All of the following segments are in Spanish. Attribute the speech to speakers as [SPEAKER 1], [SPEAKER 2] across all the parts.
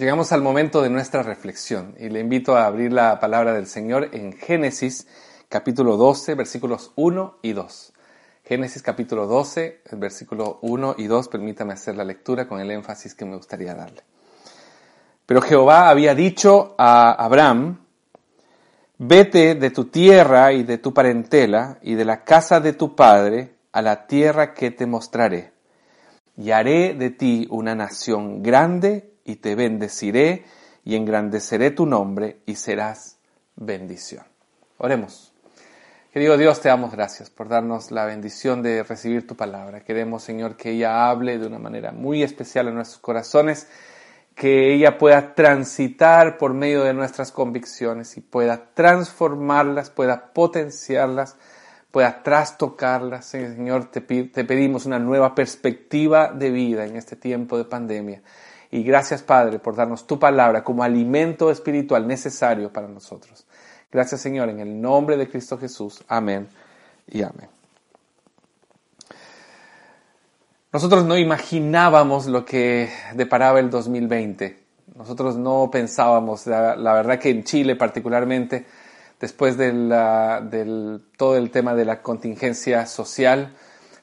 [SPEAKER 1] Llegamos al momento de nuestra reflexión y le invito a abrir la palabra del Señor en Génesis capítulo 12 versículos 1 y 2. Génesis capítulo 12, versículo 1 y 2, permítame hacer la lectura con el énfasis que me gustaría darle. Pero Jehová había dicho a Abraham, vete de tu tierra y de tu parentela y de la casa de tu padre a la tierra que te mostraré, y haré de ti una nación grande y te bendeciré y engrandeceré tu nombre y serás bendición. Oremos. Querido Dios, te damos gracias por darnos la bendición de recibir tu palabra. Queremos, Señor, que ella hable de una manera muy especial en nuestros corazones, que ella pueda transitar por medio de nuestras convicciones y pueda transformarlas, pueda potenciarlas, pueda trastocarlas. Señor, te, te pedimos una nueva perspectiva de vida en este tiempo de pandemia. Y gracias, Padre, por darnos tu palabra como alimento espiritual necesario para nosotros. Gracias, Señor, en el nombre de Cristo Jesús. Amén y amén. Nosotros no imaginábamos lo que deparaba el 2020. Nosotros no pensábamos, la, verdad que en Chile particularmente, después del todo el tema de la contingencia social,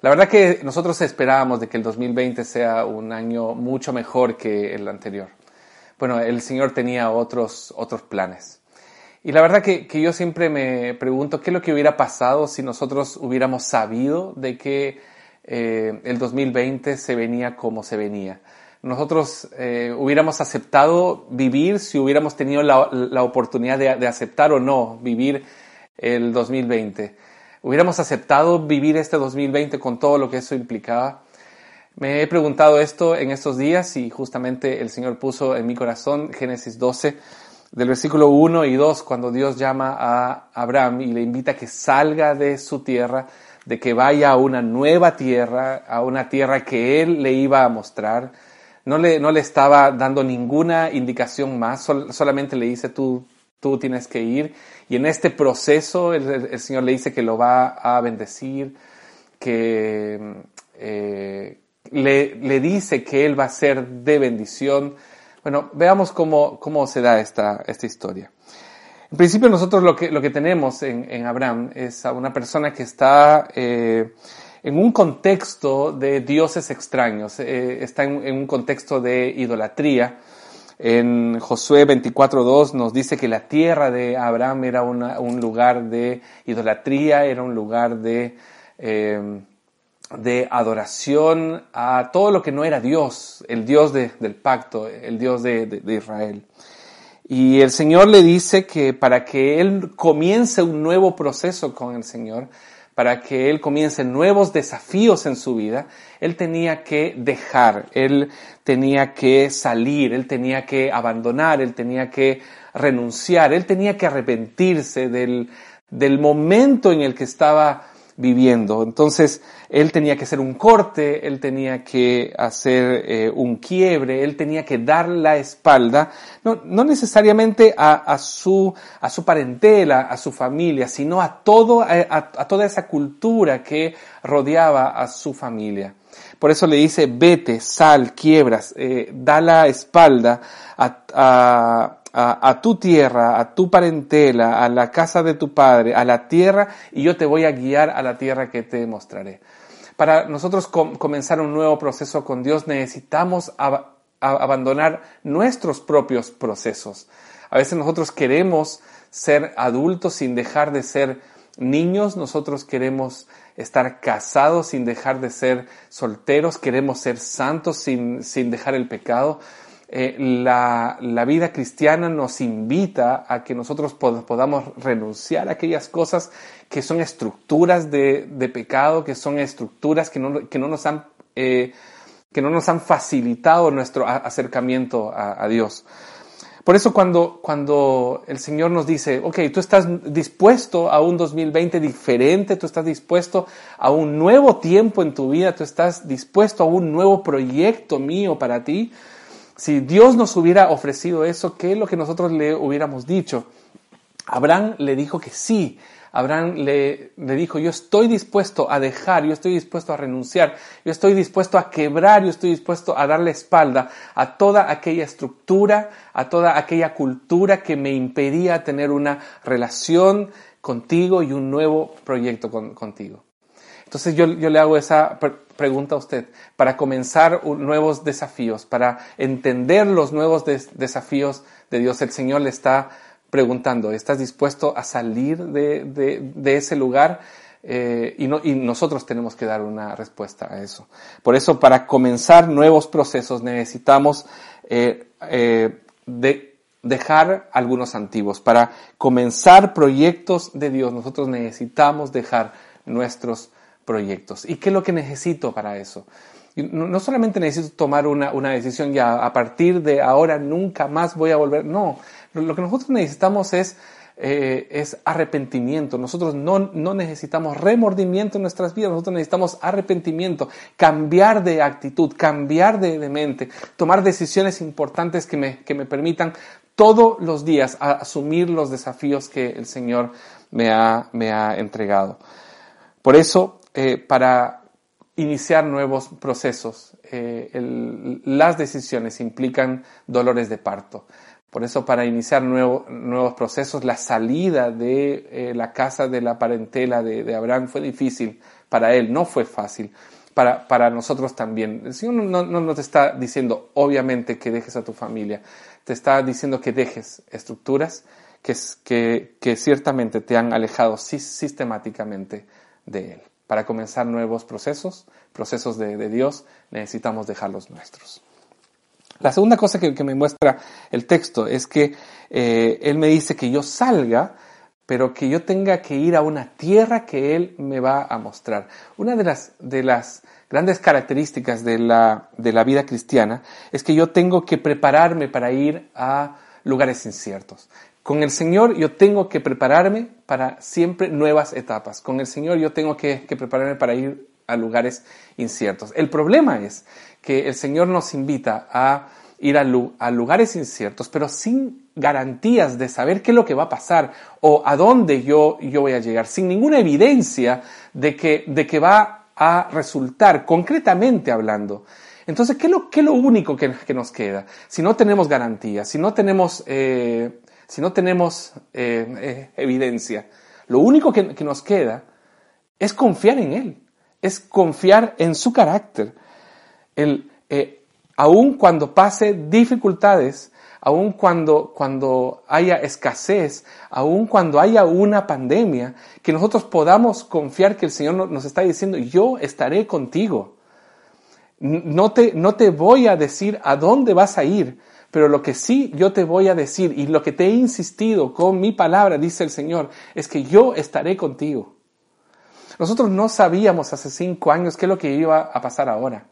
[SPEAKER 1] la verdad que nosotros esperábamos de que el 2020 sea un año mucho mejor que el anterior. Bueno, el Señor tenía otros, otros planes. Y la verdad que, yo siempre me pregunto qué es lo que hubiera pasado si nosotros hubiéramos sabido de que eh, el 2020 se venía como se venía. Nosotros eh, hubiéramos aceptado vivir si hubiéramos tenido la, oportunidad de, de aceptar o no vivir el 2020 hubiéramos aceptado vivir este 2020 con todo lo que eso implicaba. Me he preguntado esto en estos días y justamente el Señor puso en mi corazón Génesis 12 del versículo 1 y 2 cuando Dios llama a Abraham y le invita a que salga de su tierra, de que vaya a una nueva tierra, a una tierra que él le iba a mostrar. No le, no le estaba dando ninguna indicación más, solamente le dice tú, tú tienes que ir y en este proceso el, Señor le dice que lo va a bendecir, que eh, le, dice que Él va a ser de bendición. Bueno, veamos cómo, cómo se da esta, esta historia. En principio nosotros lo que, lo que tenemos en, Abraham es a una persona que está eh, en un contexto de dioses extraños, eh, está en, un contexto de idolatría, en Josué 24.2 nos dice que la tierra de Abraham era un lugar de idolatría, era un lugar de, eh, de adoración a todo lo que no era Dios, el Dios del pacto, el Dios de Israel. Y el Señor le dice que para que él comience un nuevo proceso con el Señor, para que él comience nuevos desafíos en su vida, él tenía que dejar, él tenía que salir, él tenía que abandonar, él tenía que renunciar, él tenía que arrepentirse del, del momento en el que estaba viviendo. Entonces, él tenía que hacer un corte, él tenía que hacer eh, un quiebre, él tenía que dar la espalda, no, no necesariamente a, su, a su parentela, a su familia, sino a, todo, a, a toda esa cultura que rodeaba a su familia. Por eso le dice, vete, sal, quiebras, eh, da la espalda a, a, tu tierra, a tu parentela, a la casa de tu padre, a la tierra, y yo te voy a guiar a la tierra que te mostraré. Para nosotros comenzar un nuevo proceso con Dios necesitamos abandonar nuestros propios procesos. A veces nosotros queremos ser adultos sin dejar de ser niños, nosotros queremos estar casados sin dejar de ser solteros, queremos ser santos sin, sin dejar el pecado. Eh, la, la, vida cristiana nos invita a que nosotros podamos renunciar a aquellas cosas que son estructuras de, de pecado, que son estructuras que no, que no nos han, eh, que no nos han facilitado nuestro acercamiento a, Dios. Por eso cuando, cuando el Señor nos dice, ok, tú estás dispuesto a un 2020 diferente, tú estás dispuesto a un nuevo tiempo en tu vida, tú estás dispuesto a un nuevo proyecto mío para ti, si Dios nos hubiera ofrecido eso, ¿qué es lo que nosotros le hubiéramos dicho? Abraham le dijo que sí, Abraham le, dijo, yo estoy dispuesto a dejar, yo estoy dispuesto a renunciar, yo estoy dispuesto a quebrar, yo estoy dispuesto a darle espalda a toda aquella estructura, a toda aquella cultura que me impedía tener una relación contigo y un nuevo proyecto contigo. Entonces yo, yo, le hago esa pregunta a usted para comenzar nuevos desafíos, para entender los nuevos desafíos de Dios. El Señor le está preguntando, ¿estás dispuesto a salir de, ese lugar? Eh, y, no, y, nosotros tenemos que dar una respuesta a eso. Por eso, para comenzar nuevos procesos necesitamos eh, eh, de dejar algunos antiguos. Para comenzar proyectos de Dios, nosotros necesitamos dejar nuestros proyectos. ¿Y qué es lo que necesito para eso? No, solamente necesito tomar una, una decisión ya a partir de ahora nunca más voy a volver. No, lo que nosotros necesitamos es, eh, es arrepentimiento. Nosotros no, no, necesitamos remordimiento en nuestras vidas, nosotros necesitamos arrepentimiento, cambiar de actitud, cambiar de, de mente, tomar decisiones importantes que me, que me permitan todos los días asumir los desafíos que el Señor me ha, me ha entregado. Por eso, eh, para iniciar nuevos procesos, eh, el, las decisiones implican dolores de parto. Por eso para iniciar nuevos procesos, la salida de eh, la casa de la parentela de, Abraham fue difícil para él, no fue fácil. Para, para nosotros también. El Señor no, no, te está diciendo, obviamente, que dejes a tu familia. Te está diciendo que dejes estructuras que, que, que ciertamente te han alejado sistemáticamente de Él. Para comenzar nuevos procesos, procesos de, Dios, necesitamos dejar los nuestros. La segunda cosa que, me muestra el texto es que eh, Él me dice que yo salga, pero que yo tenga que ir a una tierra que Él me va a mostrar. Una de las, de las grandes características de la, de la vida cristiana es que yo tengo que prepararme para ir a lugares inciertos. Con el Señor yo tengo que prepararme para siempre nuevas etapas. Con el Señor yo tengo que, que prepararme para ir a lugares inciertos. El problema es que el Señor nos invita a ir a, lugares inciertos, pero sin garantías de saber qué es lo que va a pasar o a dónde yo, yo voy a llegar, sin ninguna evidencia de que, de que va a resultar, concretamente hablando. Entonces, ¿qué es lo, qué lo único que, nos queda? Si no tenemos garantías, si no tenemos, eh, si no tenemos eh, eh, evidencia, lo único que, nos queda es confiar en Él, es confiar en su carácter el, eh, aun cuando pase dificultades, aun cuando, cuando haya escasez, aun cuando haya una pandemia, que nosotros podamos confiar que el Señor nos está diciendo, yo estaré contigo. No te, no te voy a decir a dónde vas a ir, pero lo que sí yo te voy a decir y lo que te he insistido con mi palabra, dice el Señor, es que yo estaré contigo. Nosotros no sabíamos hace cinco años qué es lo que iba a pasar ahora.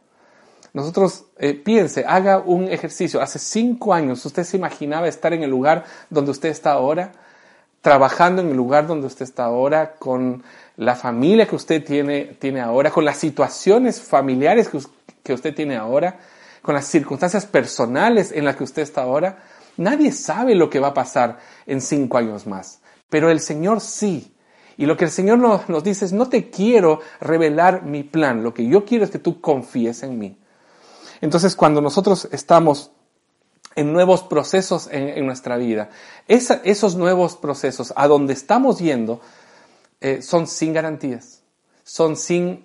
[SPEAKER 1] Nosotros, eh, piense, haga un ejercicio. Hace cinco años, ¿usted se imaginaba estar en el lugar donde usted está ahora? Trabajando en el lugar donde usted está ahora, con la familia que usted tiene, tiene ahora, con las situaciones familiares que, que usted tiene ahora, con las circunstancias personales en las que usted está ahora. Nadie sabe lo que va a pasar en cinco años más, pero el Señor sí. Y lo que el Señor nos, nos, dice es, no te quiero revelar mi plan, lo que yo quiero es que tú confíes en mí. Entonces, cuando nosotros estamos en nuevos procesos en, nuestra vida, esos nuevos procesos a donde estamos yendo eh, son sin garantías, son sin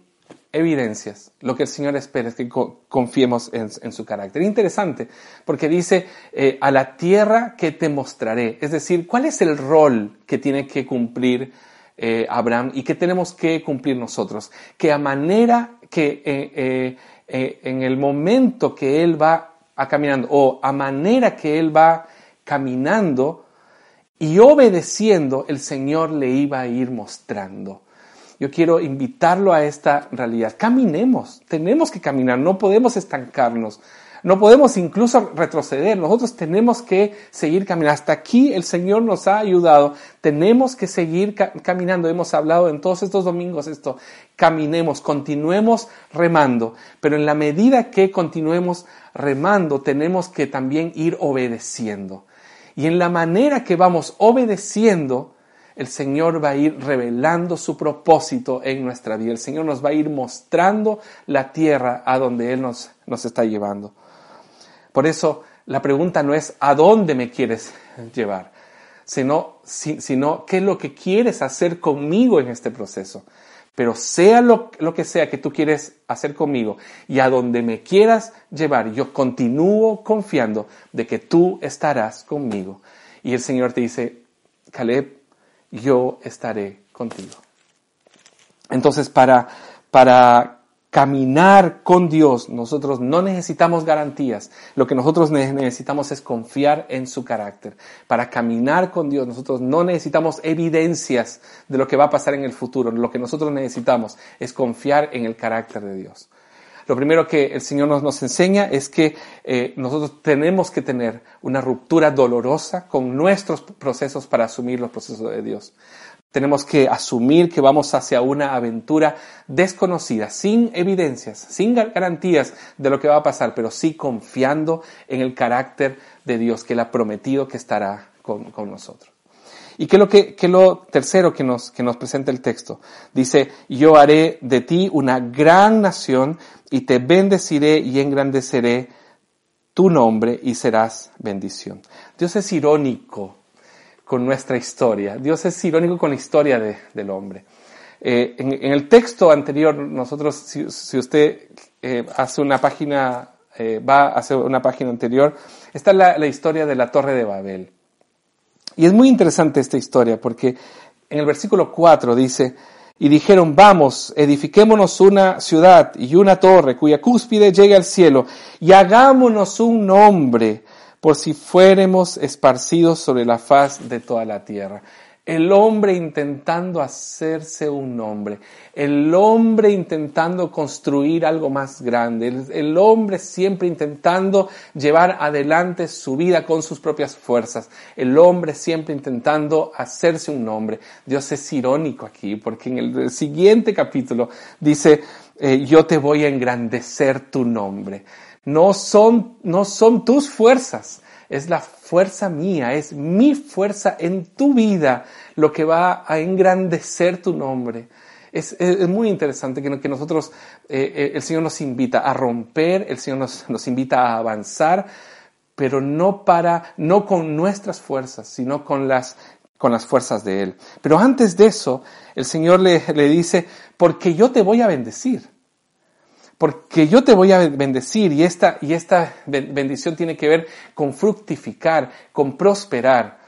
[SPEAKER 1] evidencias. Lo que el Señor espera es que confiemos en, su carácter. Interesante, porque dice, eh, a la tierra que te mostraré. Es decir, ¿cuál es el rol que tiene que cumplir eh, Abraham y que tenemos que cumplir nosotros? Que a manera que eh, en el momento que él va a caminando o a manera que él va caminando y obedeciendo, el Señor le iba a ir mostrando. Yo quiero invitarlo a esta realidad. Caminemos, tenemos que caminar, no podemos estancarnos. No podemos incluso retroceder. Nosotros tenemos que seguir caminando. Hasta aquí el Señor nos ha ayudado. Tenemos que seguir caminando. Hemos hablado en todos estos domingos esto. Caminemos, continuemos remando. Pero en la medida que continuemos remando, tenemos que también ir obedeciendo. Y en la manera que vamos obedeciendo, el Señor va a ir revelando su propósito en nuestra vida. El Señor nos va a ir mostrando la tierra a donde Él nos, nos está llevando. Por eso la pregunta no es ¿a dónde me quieres llevar? Sino, sino ¿qué es lo que quieres hacer conmigo en este proceso? Pero sea lo, lo, que sea que tú quieres hacer conmigo y a donde me quieras llevar, yo continúo confiando de que tú estarás conmigo. Y el Señor te dice, Caleb, yo estaré contigo. Entonces, para, para caminar con Dios, nosotros no necesitamos garantías. Lo que nosotros necesitamos es confiar en su carácter. Para caminar con Dios, nosotros no necesitamos evidencias de lo que va a pasar en el futuro. Lo que nosotros necesitamos es confiar en el carácter de Dios. Lo primero que el Señor nos, nos enseña es que eh, nosotros tenemos que tener una ruptura dolorosa con nuestros procesos para asumir los procesos de Dios. Tenemos que asumir que vamos hacia una aventura desconocida, sin evidencias, sin garantías de lo que va a pasar, pero sí confiando en el carácter de Dios que Él ha prometido que estará con, con nosotros. ¿Y qué es lo, que, lo tercero que nos, presenta el texto? Dice, yo haré de ti una gran nación y te bendeciré y engrandeceré tu nombre y serás bendición. Dios es irónico con nuestra historia. Dios es irónico con la historia de, del hombre. Eh, en, el texto anterior, nosotros, si, usted eh, hace una página, eh, va a hacer una página anterior, está la historia de la Torre de Babel. Y es muy interesante esta historia porque en el versículo 4 dice, y dijeron, vamos, edifiquémonos una ciudad y una torre cuya cúspide llegue al cielo y hagámonos un nombre por si fuéramos esparcidos sobre la faz de toda la tierra el hombre intentando hacerse un nombre, el hombre intentando construir algo más grande, el, hombre siempre intentando llevar adelante su vida con sus propias fuerzas, el hombre siempre intentando hacerse un nombre. Dios es irónico aquí, porque en el siguiente capítulo dice, eh, yo te voy a engrandecer tu nombre. No son, no son tus fuerzas, es la fuerza mía, es mi fuerza en tu vida lo que va a engrandecer tu nombre. Es, muy interesante que, nosotros, eh, eh, el Señor nos invita a romper, el Señor nos, invita a avanzar, pero no para, no con nuestras fuerzas, sino con las, con las fuerzas de Él. Pero antes de eso, el Señor le, le dice, porque yo te voy a bendecir porque yo te voy a bendecir y esta, y esta bendición tiene que ver con fructificar, con prosperar.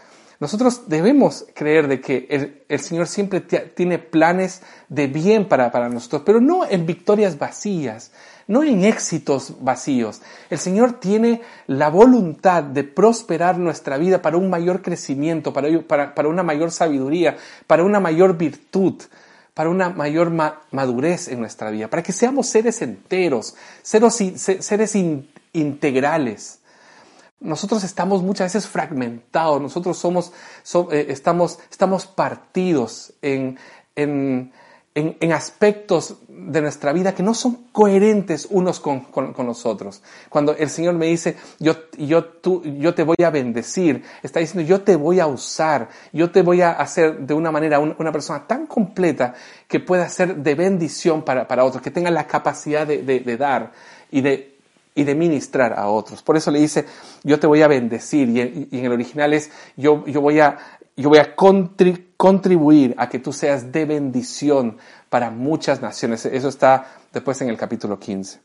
[SPEAKER 1] Nosotros debemos creer de que el, Señor siempre tiene planes de bien para, para nosotros, pero no en victorias vacías, no en éxitos vacíos. El Señor tiene la voluntad de prosperar nuestra vida para un mayor crecimiento, para, para, para una mayor sabiduría, para una mayor virtud para una mayor madurez en nuestra vida, para que seamos seres enteros, seres, integrales. Nosotros estamos muchas veces fragmentados, nosotros somos, eh, estamos, estamos partidos en, en, en, aspectos de nuestra vida que no son coherentes unos con, con, los otros. Cuando el Señor me dice, yo, yo, tú, yo te voy a bendecir, está diciendo, yo te voy a usar, yo te voy a hacer de una manera una persona tan completa que pueda ser de bendición para, para otros, que tenga la capacidad de, de, dar y de, y de ministrar a otros. Por eso le dice, yo te voy a bendecir, y, y en el original es, yo, yo voy a, yo voy a contribuir a que tú seas de bendición para muchas naciones. Eso está después en el capítulo 15.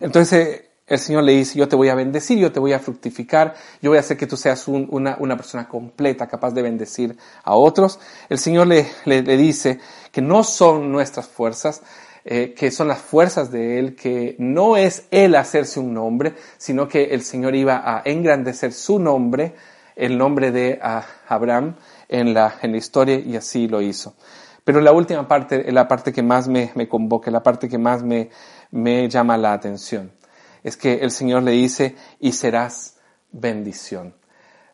[SPEAKER 1] Entonces el Señor le dice, yo te voy a bendecir, yo te voy a fructificar, yo voy a hacer que tú seas una, persona completa, capaz de bendecir a otros. El Señor le, le, dice que no son nuestras fuerzas, eh, que son las fuerzas de Él, que no es Él hacerse un nombre, sino que el Señor iba a engrandecer su nombre el nombre de Abraham en la, en la historia y así lo hizo. Pero la última parte la parte que más me, me convoca, la parte que más me, me llama la atención. es que el Señor le dice, y serás bendición.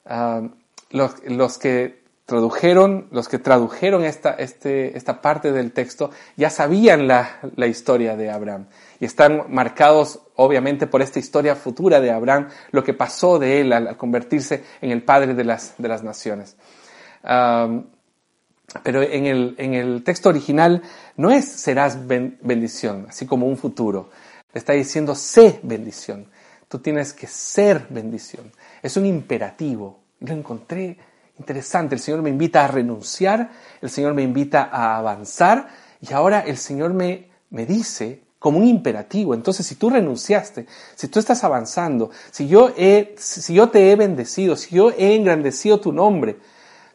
[SPEAKER 1] Ah, los, que tradujeron, los que tradujeron esta, este, esta parte del texto ya sabían la, la, historia de Abraham y están marcados obviamente por esta historia futura de Abraham, lo que pasó de él al, convertirse en el padre de las, de las naciones. Pero en el, en el, texto original no es serás bendición, así como un futuro. Está diciendo sé bendición. Tú tienes que ser bendición. Es un imperativo. Lo encontré interesante. El Señor me invita a renunciar, el Señor me invita a avanzar y ahora el Señor me, me dice como un imperativo. Entonces, si tú renunciaste, si tú estás avanzando, si yo, he, si yo te he bendecido, si yo he engrandecido tu nombre,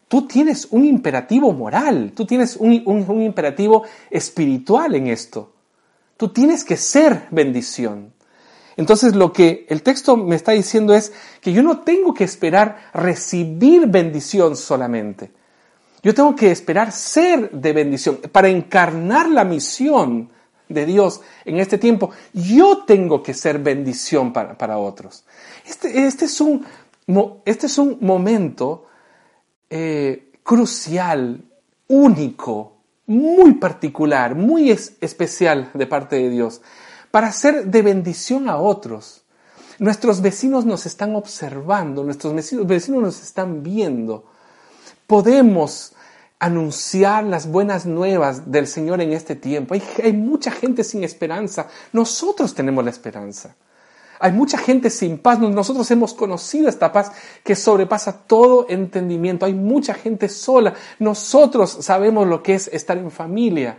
[SPEAKER 1] tú tienes un imperativo moral, tú tienes un, un imperativo espiritual en esto. Tú tienes que ser bendición. Entonces lo que el texto me está diciendo es que yo no tengo que esperar recibir bendición solamente. Yo tengo que esperar ser de bendición para encarnar la misión de Dios en este tiempo. Yo tengo que ser bendición para, otros. Este, este, es un, este es un momento eh, crucial, único, muy particular, muy especial de parte de Dios para ser de bendición a otros. Nuestros vecinos nos están observando, nuestros vecinos, nos están viendo. Podemos anunciar las buenas nuevas del Señor en este tiempo. Hay, hay, mucha gente sin esperanza. Nosotros tenemos la esperanza. Hay mucha gente sin paz. Nosotros hemos conocido esta paz que sobrepasa todo entendimiento. Hay mucha gente sola. Nosotros sabemos lo que es estar en familia.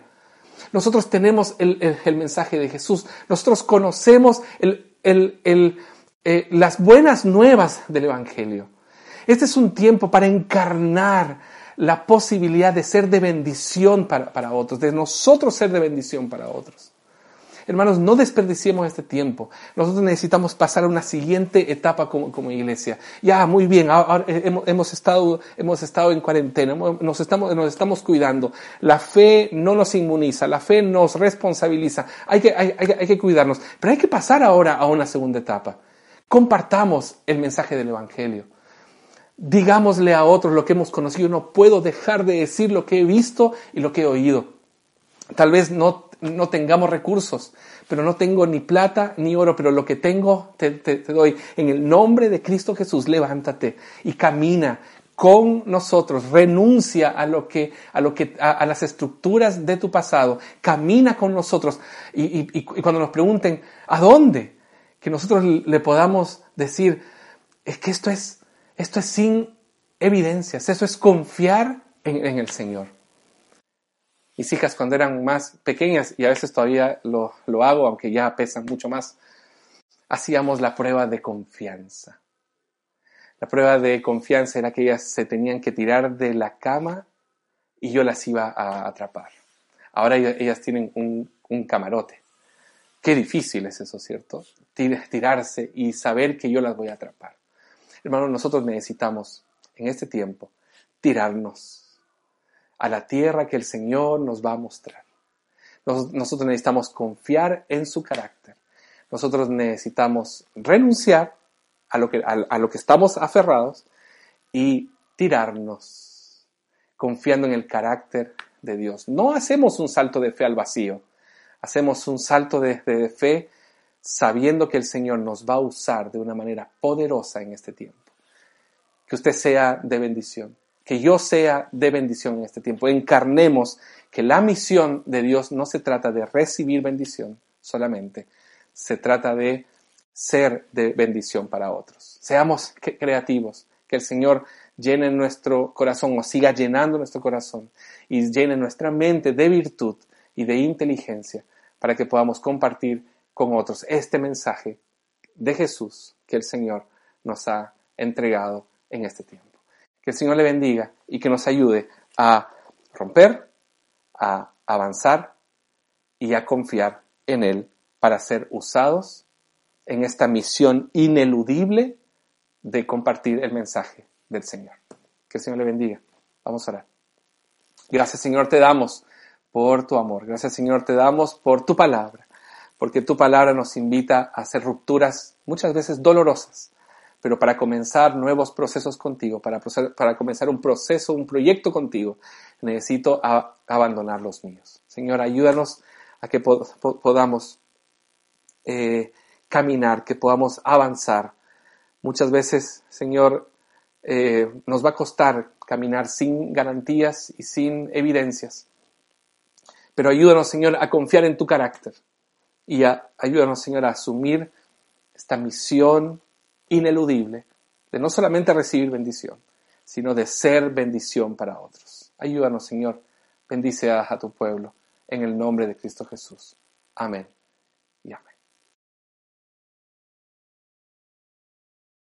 [SPEAKER 1] Nosotros tenemos el, mensaje de Jesús. Nosotros conocemos eh, las buenas nuevas del Evangelio. Este es un tiempo para encarnar la posibilidad de ser de bendición para otros, de nosotros ser de bendición para otros. Hermanos, no desperdiciemos este tiempo. Nosotros necesitamos pasar a una siguiente etapa como, iglesia. Ya, muy bien, ahora hemos, estado, hemos estado en cuarentena, nos estamos, nos estamos cuidando. La fe no nos inmuniza, la fe nos responsabiliza. Hay que, hay, hay que cuidarnos. Pero hay que pasar ahora a una segunda etapa. Compartamos el mensaje del Evangelio digámosle a otros lo que hemos conocido. No puedo dejar de decir lo que he visto y lo que he oído. Tal vez no no tengamos recursos, pero no tengo ni plata ni oro, pero lo que tengo te, doy. En el nombre de Cristo Jesús, levántate y camina con nosotros, renuncia a lo que, a lo que, a, las estructuras de tu pasado, camina con nosotros y, cuando nos pregunten, ¿a dónde? Que nosotros le podamos decir, es que esto es, esto es sin evidencias, eso es confiar en el Señor mis hijas cuando eran más pequeñas, y a veces todavía lo, lo hago, aunque ya pesan mucho más, hacíamos la prueba de confianza. La prueba de confianza era que ellas se tenían que tirar de la cama y yo las iba a atrapar. Ahora ellas tienen un, un camarote. Qué difícil es eso, ¿cierto? Tirarse y saber que yo las voy a atrapar. Hermanos, nosotros necesitamos en este tiempo tirarnos a la tierra que el Señor nos va a mostrar. nosotros necesitamos confiar en su carácter. Nosotros necesitamos renunciar a lo que, a, lo que estamos aferrados y tirarnos confiando en el carácter de Dios. No hacemos un salto de fe al vacío, hacemos un salto de, de, fe sabiendo que el Señor nos va a usar de una manera poderosa en este tiempo. Que usted sea de bendición que yo sea de bendición en este tiempo. Encarnemos que la misión de Dios no se trata de recibir bendición solamente, se trata de ser de bendición para otros. Seamos creativos, que el Señor llene nuestro corazón o siga llenando nuestro corazón y llene nuestra mente de virtud y de inteligencia para que podamos compartir con otros este mensaje de Jesús que el Señor nos ha entregado en este tiempo. Que el Señor le bendiga y que nos ayude a romper, a avanzar y a confiar en Él para ser usados en esta misión ineludible de compartir el mensaje del Señor. Que el Señor le bendiga. Vamos a orar. Gracias Señor te damos por tu amor. Gracias Señor te damos por tu palabra. porque tu palabra nos invita a hacer rupturas muchas veces dolorosas, pero para comenzar nuevos procesos contigo, para, para comenzar un proceso, un proyecto contigo, necesito abandonar los míos. Señor, ayúdanos a que podamos eh, caminar, que podamos avanzar. Muchas veces, Señor, eh, nos va a costar caminar sin garantías y sin evidencias. Pero ayúdanos, Señor, a confiar en tu carácter y ayúdanos, Señor, a asumir esta misión ineludible de no solamente recibir bendición, sino de ser bendición para otros. Ayúdanos, Señor. Bendice a, tu pueblo en el nombre de Cristo Jesús. Amén y amén.